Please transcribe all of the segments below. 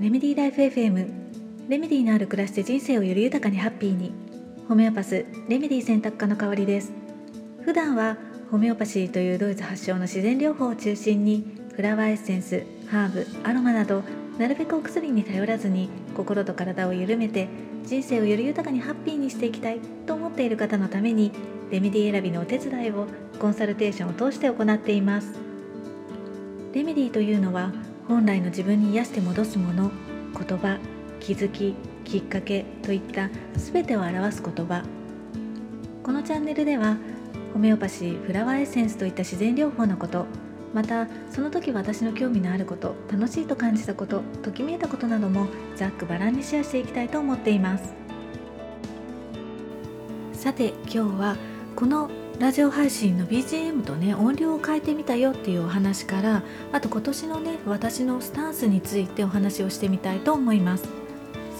レメディーライフ FM レメディのある暮らしで人生をより豊かにハッピーに。ホメオパスレメディ選択科の代わりです。普段はホメオパシーというドイツ発祥の自然療法を中心にフラワーエッセンスハーブアロマなどなるべくお薬に頼らずに心と体を緩めて人生をより豊かにハッピーにしていきたいと思っている方のためにレメディー選びのお手伝いをコンサルテーションを通して行っています。レメディというのは本来の自分に癒して戻すもの言葉気づききっかけといった全てを表す言葉。このチャンネルではホメオパシーフラワーエッセンスといった自然療法のことまたその時私の興味のあること楽しいと感じたことときめいたことなどもざっくばらんにシェアしていきたいと思っています。さて今日はこのラジオ配信の BGM とね音量を変えてみたよっていうお話からあと今年のね私のスタンスについてお話をしてみたいと思います。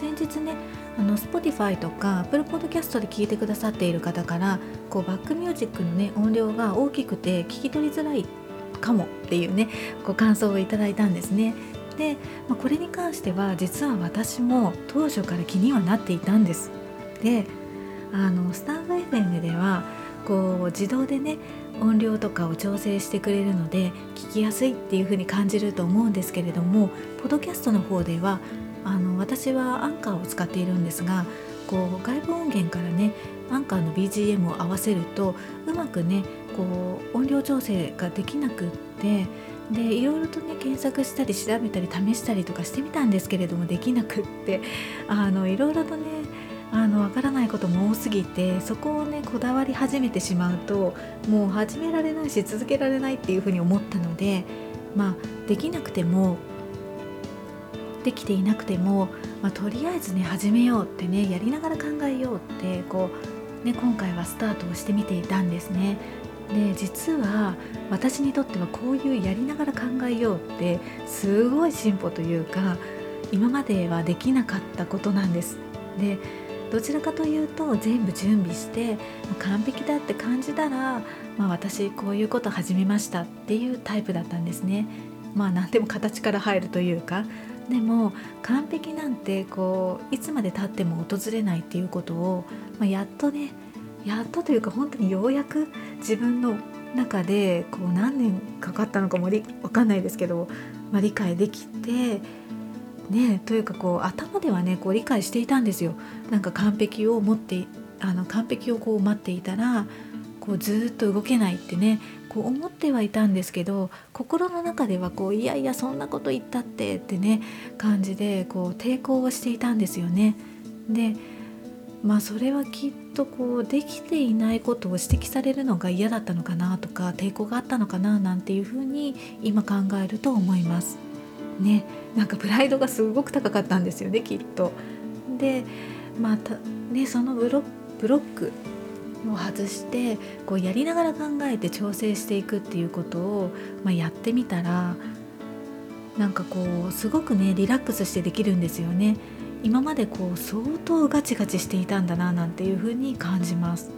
先日ねあの Spotify とか Apple Podcast で聞いてくださっている方からこうバックミュージックのね音量が大きくて聞き取りづらいかもっていうねご感想をいただいたんですね。で、まあ、これに関しては実は私も当初から気にはなっていたんです。であのスタンド FM ではこう自動でね音量とかを調整してくれるので聞きやすいっていう風に感じると思うんですけれどもポッドキャストの方ではあの私はアンカーを使っているんですがこう外部音源からねアンカーの BGM を合わせるとうまくねこう音量調整ができなくってでいろいろとね検索したり調べたり試したりとかしてみたんですけれどもできなくってあのいろいろとねあの分からないことも多すぎてそこをねこだわり始めてしまうともう始められないし続けられないっていうふうに思ったのでまあできなくてもできていなくても、まあ、とりあえずね始めようってねやりながら考えようってこう、ね、今回はスタートをしてみていたんですね。で実は私にとってはこういうやりながら考えようってすごい進歩というか今まではできなかったことなんです。でどちらかというと全部準備して完璧だって感じたら、まあ、私こういうこと始めましたっていうタイプだったんですね。まあ何でも形から入るというかでも完璧なんてこういつまでたっても訪れないっていうことを、まあ、やっとねやっとというか本当にようやく自分の中でこう何年かかったのかも分かんないですけど、まあ、理解できてねというかこう頭ではねこう理解していたんですよ。なんか完璧を持ってあの完璧をこう待っていたらこうずっと動けないってねこう思ってはいたんですけど心の中ではこういやいやそんなこと言ったってってね感じでこう抵抗をしていたんですよね。でまあそれはきっとこうできていないことを指摘されるのが嫌だったのかなとか抵抗があったのかななんていうふうに今考えると思います。ねなんかプライドがすごく高かったんですよねきっと。でまたねそのブロックを外してこうやりながら考えて調整していくっていうことを、まあ、やってみたらなんかこうすごくねリラックスしてできるんですよね。今までこう相当ガチガチしていたんだななんていう風に感じます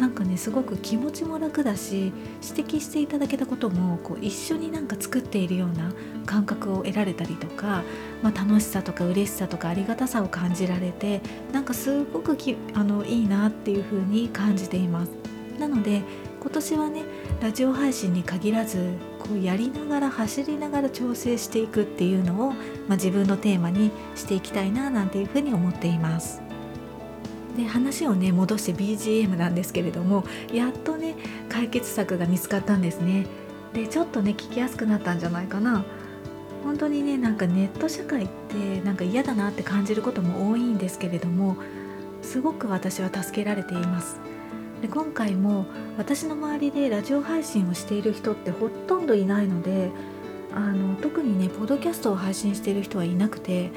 なんかねすごく気持ちも楽だし指摘していただけたこともこう一緒になんか作っているような感覚を得られたりとか、まあ、楽しさとか嬉しさとかありがたさを感じられてなんかすごくきあのいいなっていう風に感じていますなので今年はねラジオ配信に限らずこうやりながら走りながら調整していくっていうのを、まあ、自分のテーマにしていきたいななんていうふうに思っています。で話をね戻して BGM なんですけれどもやっとね解決策が見つかったんですね。でちょっとね聞きやすくなったんじゃないかな。本当にねなんかネット社会ってなんか嫌だなって感じることも多いんですけれどもすごく私は助けられています。で今回も私の周りでラジオ配信をしている人ってほとんどいないのであの特にねポッドキャストを配信している人はいなくて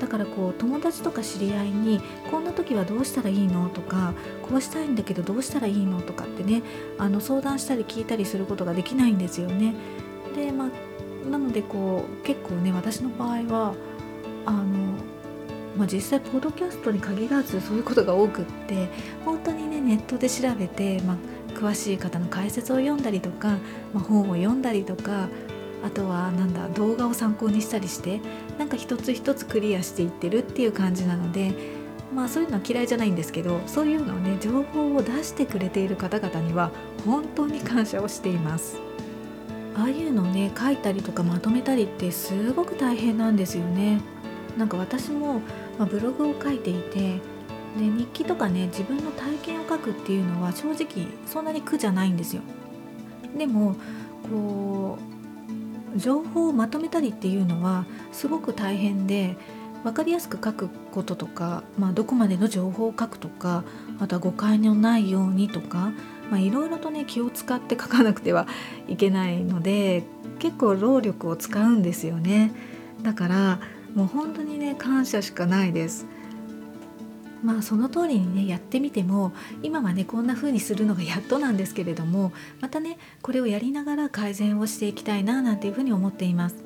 だからこう友達とか知り合いにこんな時はどうしたらいいのとかこうしたいんだけどどうしたらいいのとかってねあの相談したり聞いたりすることができないんですよね。でまあなのでこう結構ね私の場合はあのまあ、実際ポッドキャストに限らずそういうことが多くって本当にねネットで調べて、まあ、詳しい方の解説を読んだりとか、まあ、本を読んだりとかあとはなんだ動画を参考にしたりしてなんか一つ一つクリアしていってるっていう感じなのでまあそういうのは嫌いじゃないんですけどそういうのをね情報を出してくれている方々には本当に感謝をしています。ああいうのね書いたりとかまとめたりってすごく大変なんですよね。なんか私も、まあ、ブログを書いていてで日記とかね自分の体験を書くっていうのは正直そんなに苦じゃないんですよ。でもこう情報をまとめたりっていうのはすごく大変で分かりやすく書くこととか、まあ、どこまでの情報を書くとかあとは誤解のないようにとかいろいろとね気を使って書かなくてはいけないので結構労力を使うんですよね。だからもう本当にね感謝しかないです。まあその通りにねやってみても今はねこんな風にするのがやっとなんですけれどもまたねこれをやりながら改善をしていきたいななんていうふうに思っています。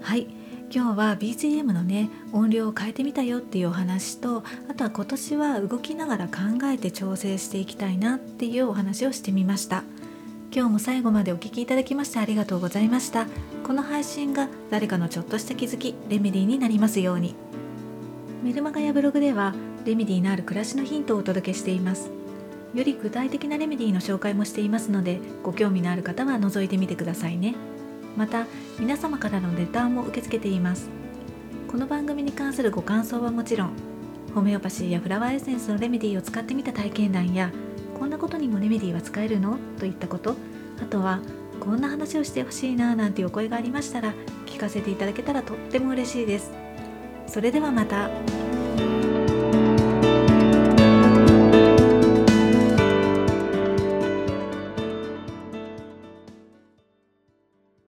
はい。今日は BGM のね音量を変えてみたよっていうお話とあとは今年は動きながら考えて調整していきたいなっていうお話をしてみました。今日も最後までお聴きいただきましてありがとうございました。この配信が誰かのちょっとした気づきレメディーになりますように。メルマガやブログではレメディーのある暮らしのヒントをお届けしています。より具体的なレメディーの紹介もしていますのでご興味のある方は覗いてみてくださいね。また皆様からのレターも受け付けています。この番組に関するご感想はもちろんホメオパシーやフラワーエッセンスのレメディーを使ってみた体験談やこんなことにもレメディーは使えるの？といったことあとはこんな話をしてほしいななんていうお声がありましたら聞かせていただけたらとっても嬉しいです。それではまた。